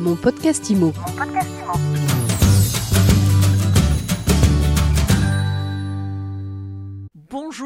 Mon podcast IMO.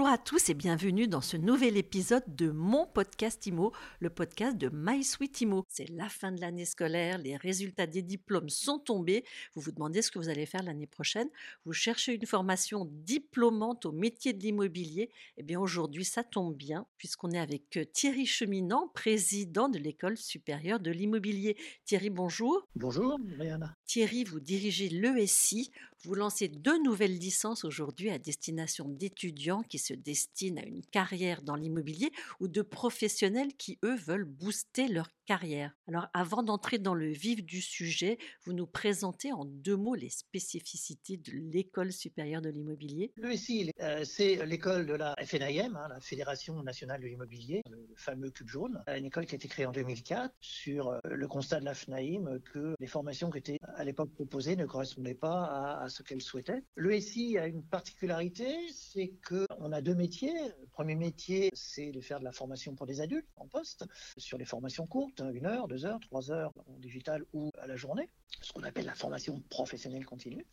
Bonjour à tous et bienvenue dans ce nouvel épisode de mon podcast IMO, le podcast de My Sweet IMO. C'est la fin de l'année scolaire, les résultats des diplômes sont tombés. Vous vous demandez ce que vous allez faire l'année prochaine. Vous cherchez une formation diplômante au métier de l'immobilier. Eh bien aujourd'hui, ça tombe bien puisqu'on est avec euh, Thierry Cheminant, président de l'école supérieure de l'immobilier. Thierry, bonjour. Bonjour, Mariana. Thierry, vous dirigez l'ESI. Vous lancez deux nouvelles licences aujourd'hui à destination d'étudiants qui se destinent à une carrière dans l'immobilier ou de professionnels qui, eux, veulent booster leur carrière. Alors, avant d'entrer dans le vif du sujet, vous nous présentez en deux mots les spécificités de l'école supérieure de l'immobilier. L'ESI, euh, c'est l'école de la FNIM, hein, la Fédération nationale de l'immobilier, le fameux cube jaune, une école qui a été créée en 2004 sur euh, le constat de la FNAIM que les formations qui étaient à l'époque proposées ne correspondaient pas à, à ce qu'elle souhaitait. L'ESI a une particularité, c'est qu'on a deux métiers. Premier métier, c'est de faire de la formation pour des adultes en poste, sur les formations courtes, une heure, deux heures, trois heures en digital ou à la journée, ce qu'on appelle la formation professionnelle continue.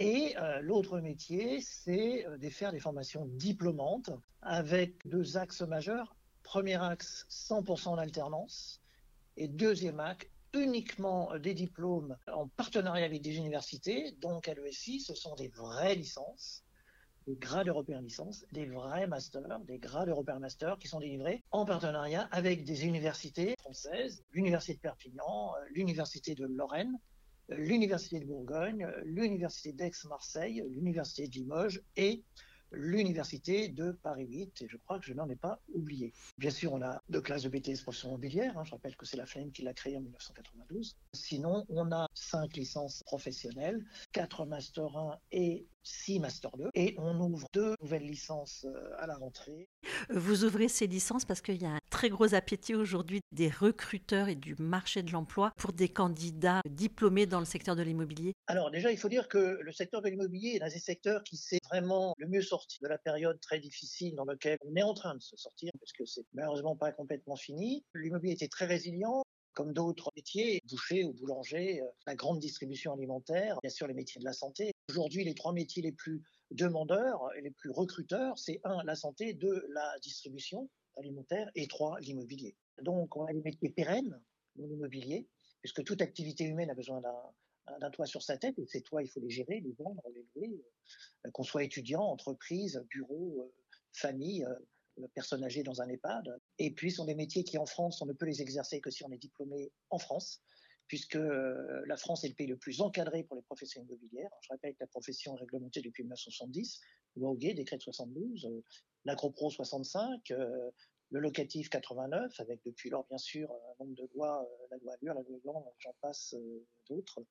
Et euh, l'autre métier, c'est euh, de faire des formations diplômantes avec deux axes majeurs. Premier axe, 100% en alternance. Et deuxième axe, uniquement des diplômes en partenariat avec des universités. Donc à l'ESI, ce sont des vraies licences, des grades européens licences, des vrais masters, des grades européens masters qui sont délivrés en partenariat avec des universités françaises, l'Université de Perpignan, l'Université de Lorraine, l'Université de Bourgogne, l'Université d'Aix-Marseille, l'Université de Limoges et l'université de Paris 8, et je crois que je n'en ai pas oublié. Bien sûr, on a deux classes de BTS profession immobilière, hein, je rappelle que c'est la Flame qui l'a créée en 1992. Sinon, on a cinq licences professionnelles, quatre Master 1 et six Master 2, et on ouvre deux nouvelles licences euh, à la rentrée. Vous ouvrez ces licences parce qu'il y a un très gros appétit aujourd'hui des recruteurs et du marché de l'emploi pour des candidats diplômés dans le secteur de l'immobilier Alors déjà, il faut dire que le secteur de l'immobilier est un des secteurs qui s'est vraiment le mieux sorti de la période très difficile dans laquelle on est en train de se sortir, parce que c'est malheureusement pas complètement fini. L'immobilier était très résilient, comme d'autres métiers, boucher ou boulanger, euh, la grande distribution alimentaire, bien sûr les métiers de la santé. Aujourd'hui, les trois métiers les plus demandeurs et les plus recruteurs, c'est un, la santé, deux, la distribution alimentaire et trois, l'immobilier. Donc, on a des métiers pérennes dans l'immobilier, puisque toute activité humaine a besoin d'un toit sur sa tête, et ces toits, il faut les gérer, les vendre, les louer, euh, qu'on soit étudiant, entreprise, bureau, euh, famille, personnes âgées dans un EHPAD. Et puis, ce sont des métiers qui, en France, on ne peut les exercer que si on est diplômé en France, puisque euh, la France est le pays le plus encadré pour les professions immobilières. Je rappelle que la profession est réglementée depuis 1970, loi Hoguet, décret de 72, euh, l'agropro 65, euh, le locatif 89, avec depuis lors, bien sûr, un nombre de lois, la loi Allure, la loi Blanc, j'en passe d'autres.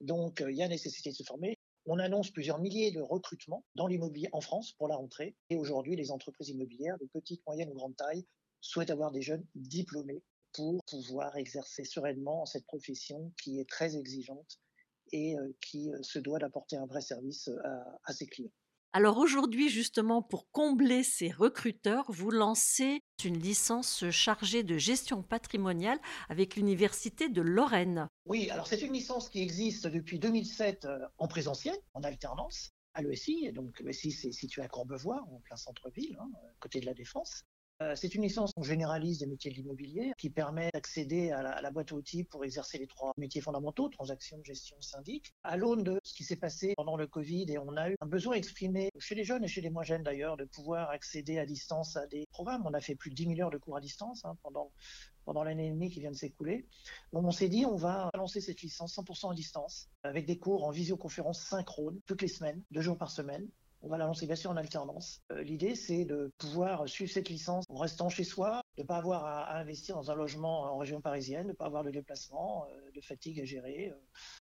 Donc, il y a nécessité de se former. On annonce plusieurs milliers de recrutements dans l'immobilier en France pour la rentrée. Et aujourd'hui, les entreprises immobilières de petite, moyenne ou grande taille souhaitent avoir des jeunes diplômés pour pouvoir exercer sereinement cette profession qui est très exigeante et euh, qui euh, se doit d'apporter un vrai service euh, à ses clients. Alors aujourd'hui, justement, pour combler ces recruteurs, vous lancez une licence chargée de gestion patrimoniale avec l'Université de Lorraine. Oui, alors c'est une licence qui existe depuis 2007 euh, en présentiel, en alternance, à l'ESI. Donc l'ESI, c'est situé à Courbevoie, en plein centre-ville, hein, côté de la Défense. Euh, c'est une licence qu'on généralise des métiers de l'immobilier qui permet d'accéder à, la, boîte à outils pour exercer les trois métiers fondamentaux, transaction, gestion, syndic. À l'aune de ce qui s'est passé pendant le Covid et on a eu un besoin exprimé chez les jeunes et chez les moins jeunes d'ailleurs de pouvoir accéder à distance à des programmes. On a fait plus de 10 000 heures de cours à distance hein, pendant pendant l'année et demie qui vient de s'écouler. On s'est dit on va lancer cette licence 100% à distance avec des cours en visioconférence synchrone toutes les semaines, deux jours par semaine on va la lancer bien sûr en alternance. Euh, L'idée, c'est de pouvoir suivre cette licence en restant chez soi, de ne pas avoir à, investir dans un logement en région parisienne, de ne pas avoir de déplacement, euh, de fatigue à gérer. Euh.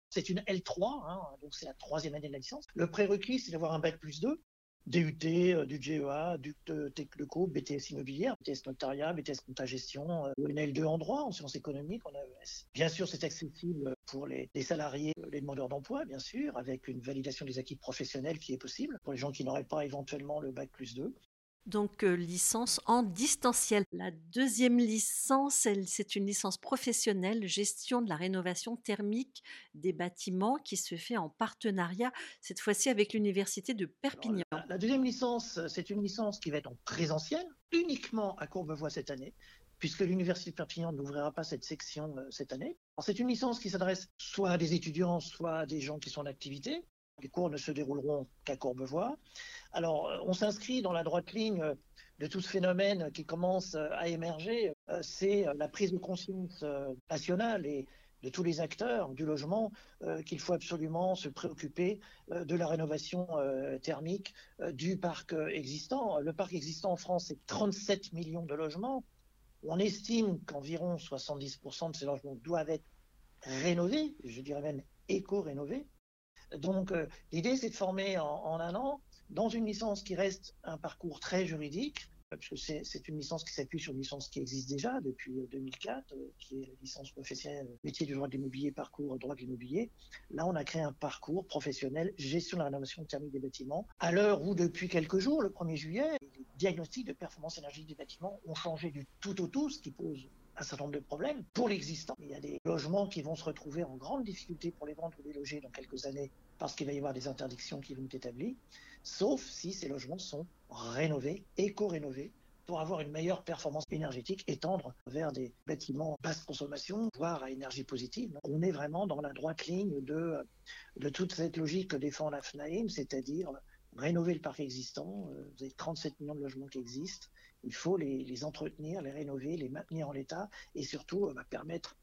C'est une L3, hein, donc c'est la troisième année de la licence. Le prérequis, c'est d'avoir un bac plus 2. DUT, euh, du GEA, du Techleco, BTS immobilière, BTS notariat, BTS compta gestion, euh, une L2 en droit, en sciences économiques, en AES. Bien sûr, c'est accessible pour les, les, salariés, les demandeurs d'emploi, bien sûr, avec une validation des acquis professionnels qui est possible pour les gens qui n'auraient pas éventuellement le bac plus 2. Donc euh, licence en distanciel. La deuxième licence, c'est une licence professionnelle gestion de la rénovation thermique des bâtiments qui se fait en partenariat cette fois-ci avec l'université de Perpignan. la, deuxième licence, c'est une licence qui va être en présentiel uniquement à Courbevoie cette année puisque l'Université de Perpignan n'ouvrira pas cette section euh, cette année. C'est une licence qui s'adresse soit à des étudiants, soit à des gens qui sont en activité. Les cours ne se dérouleront qu'à Courbevoie. Alors, euh, on s'inscrit dans la droite ligne euh, de tout ce phénomène qui commence à émerger. C'est la prise de conscience nationale et de tous les acteurs du logement qu'il faut absolument se préoccuper de la rénovation thermique du parc existant. Le parc existant en France, c'est 37 millions de logements. On estime qu'environ 70% de ces logements doivent être rénovés, je dirais même éco-rénovés. Donc euh, l'idée, c'est de former en, un an, dans une licence qui reste un parcours très juridique, parce que c'est une licence qui s'appuie sur une licence qui existe déjà depuis 2004, euh, euh, qui est la licence professionnelle métier du droit de l'immobilier, parcours droit de l'immobilier. Là, on a créé un parcours professionnel gestion de la rénovation thermique des bâtiments, à l'heure où depuis quelques jours, le 1er juillet, les diagnostics de performance énergétique des bâtiments ont changé du tout au tout, ce qui pose un certain nombre de problèmes pour l'existant. Il y a des logements qui vont se retrouver en grande difficulté pour les vendre ou les loger dans quelques années parce qu'il va y avoir des interdictions qui vont être établies, sauf si ces logements sont rénover, éco-rénover, pour avoir une meilleure performance énergétique et tendre vers des bâtiments basse consommation, voire à énergie positive. On est vraiment dans la droite ligne de, toute cette logique que défend la FNAIM, c'est-à-dire rénover le parc existant. Euh, vous avez 37 millions de logements qui existent. Il faut les, les entretenir, les rénover, les maintenir en l'état et surtout euh, bah, permettre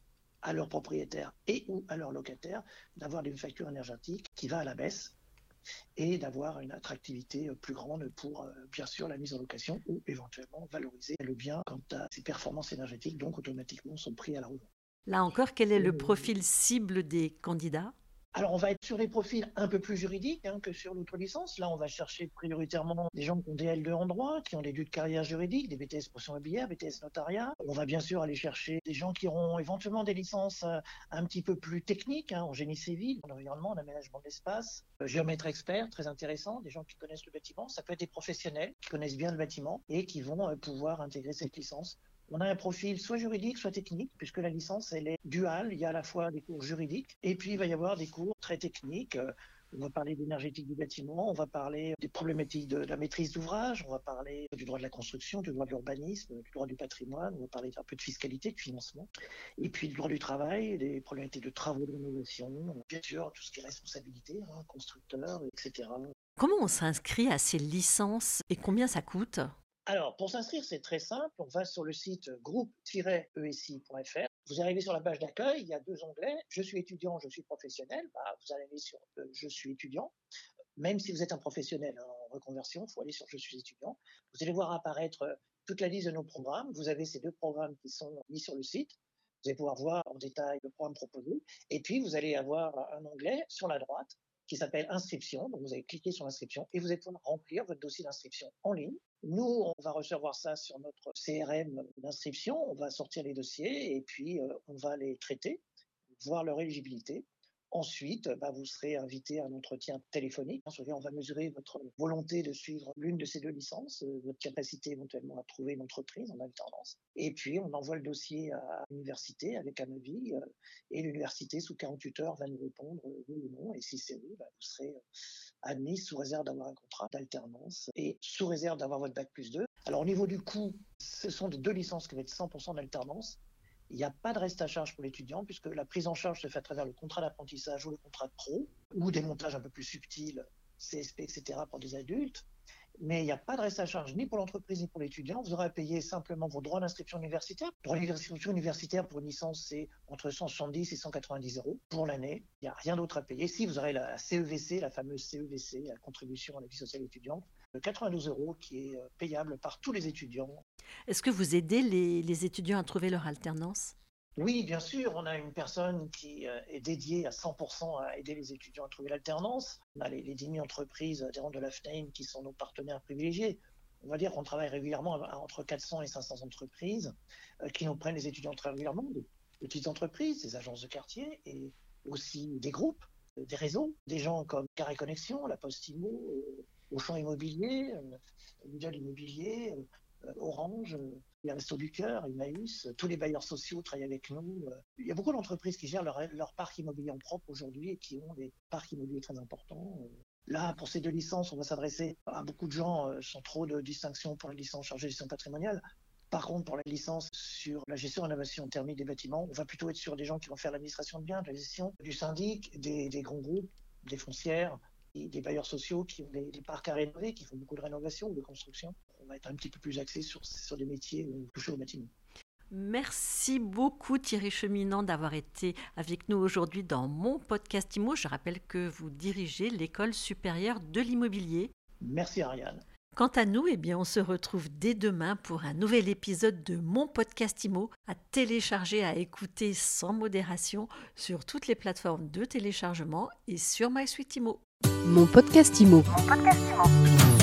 à leurs propriétaires et ou à leurs locataires d'avoir une facture énergétique qui va à la baisse et d'avoir une attractivité euh, plus grande pour, euh, bien sûr, la mise en location ou éventuellement valoriser le bien quant à ses performances énergétiques, donc automatiquement son prix à la revente. Là encore, quel est le profil cible des candidats? Alors, on va être sur les profils un peu plus juridiques hein, que sur l'autre licence. Là, on va chercher prioritairement des gens qui ont des L2 en droit, qui ont des lieux de carrière juridique, des BTS profession immobilière, BTS notariat. On va bien sûr aller chercher des gens qui auront éventuellement des licences euh, un petit peu plus techniques, hein, en génie civil, en environnement, en aménagement de l'espace, euh, géomètre expert, très intéressant, des gens qui connaissent le bâtiment. Ça peut être des professionnels qui connaissent bien le bâtiment et qui vont euh, pouvoir intégrer cette licence on a un profil soit juridique, soit technique, puisque la licence, elle est duale. Il y a à la fois des cours juridiques, et puis il va y avoir des cours très techniques. On va parler d'énergétique du bâtiment, on va parler des problématiques de la maîtrise d'ouvrage, on va parler du droit de la construction, du droit de l'urbanisme, du droit du patrimoine, on va parler un peu de fiscalité, de financement, et puis du droit du travail, des problématiques de travaux de rénovation, bien sûr, tout ce qui est responsabilité, hein, constructeur, etc. Comment on s'inscrit à ces licences et combien ça coûte? Alors, pour s'inscrire, c'est très simple. On va sur le site groupe-esi.fr. Vous arrivez sur la page d'accueil, il y a deux onglets. Je suis étudiant, je suis professionnel. Bah, vous allez sur euh, Je suis étudiant. Même si vous êtes un professionnel en reconversion, il faut aller sur Je suis étudiant. Vous allez voir apparaître euh, toute la liste de nos programmes. Vous avez ces deux programmes qui sont mis sur le site. Vous allez pouvoir voir en détail le programme proposé. Et puis, vous allez avoir un onglet sur la droite qui s'appelle inscription. Donc, vous allez cliquer sur l'inscription et vous allez pouvoir remplir votre dossier d'inscription en ligne. Nous, on va recevoir ça sur notre CRM d'inscription. On va sortir les dossiers et puis euh, on va les traiter, voir leur éligibilité. Ensuite, bah, vous serez invité à un entretien téléphonique. On va mesurer votre volonté de suivre l'une de ces deux licences, euh, votre capacité éventuellement à trouver une entreprise en alternance. Et puis, on envoie le dossier à l'université avec un avis. Euh, et l'université, sous 48 heures, va nous répondre euh, oui ou non. Et si c'est oui, bah, vous serez admis sous réserve d'avoir un contrat d'alternance et sous réserve d'avoir votre bac plus 2. Alors, au niveau du coût, ce sont deux licences qui vont être 100% d'alternance. Il n'y a pas de reste à charge pour l'étudiant puisque la prise en charge se fait à travers le contrat d'apprentissage ou le contrat de pro ou des montages un peu plus subtils, CSP, etc. pour des adultes mais il n'y a pas de reste à charge ni pour l'entreprise ni pour l'étudiant. Vous aurez à payer simplement vos droits d'inscription universitaire. Droit d'inscription universitaire pour une licence, c'est entre 170 et 190 euros pour l'année. Il n'y a rien d'autre à payer. Si vous aurez la CEVC, la fameuse CEVC, la contribution à la vie sociale étudiante, de 92 euros qui est euh, payable par tous les étudiants. Est-ce que vous aidez les étudiants à trouver leur alternance? Oui, bien sûr, on a une personne qui euh, est dédiée à 100% à aider les étudiants à trouver l'alternance. On a les, les 10 000 entreprises adhérentes de la FNAIM qui sont nos partenaires privilégiés. On va dire qu'on travaille régulièrement entre 400 et 500 entreprises euh, qui nous prennent les étudiants très régulièrement, des petites entreprises, des agences de quartier et aussi des groupes, euh, des réseaux, des gens comme Carré Connexion, La Poste Imo, Auchan Immobilier, Immobilier, Orange, les Restos du Cœur, Emmaüs, tous les bailleurs sociaux travaillent avec nous. Il y a beaucoup d'entreprises qui gèrent leur, parc immobilier en propre aujourd'hui et qui ont des parcs immobiliers très importants. Là, pour ces deux licences, on va s'adresser à beaucoup de gens sans trop de distinction pour la licence chargée de gestion patrimoniale. Par contre, pour la licence sur la gestion rénovation thermique des bâtiments, on va plutôt être sur des gens qui vont faire l'administration de biens, de la gestion du syndic, des, grands groupes, des foncières, des bailleurs sociaux qui ont des, parcs à rénover, qui font beaucoup de rénovation ou de construction. On va être un petit peu plus axé sur, sur des métiers touchés au bâtiment. Merci beaucoup Thierry Cheminant d'avoir été avec nous aujourd'hui dans mon podcast IMO. Je rappelle que vous dirigez l'école supérieure de l'immobilier. Merci Ariane. Quant à nous, eh bien, on se retrouve dès demain pour un nouvel épisode de mon podcast IMO à télécharger, à écouter sans modération sur toutes les plateformes de téléchargement et sur MySuite IMO. Mon podcast IMO. Mon podcast IMO.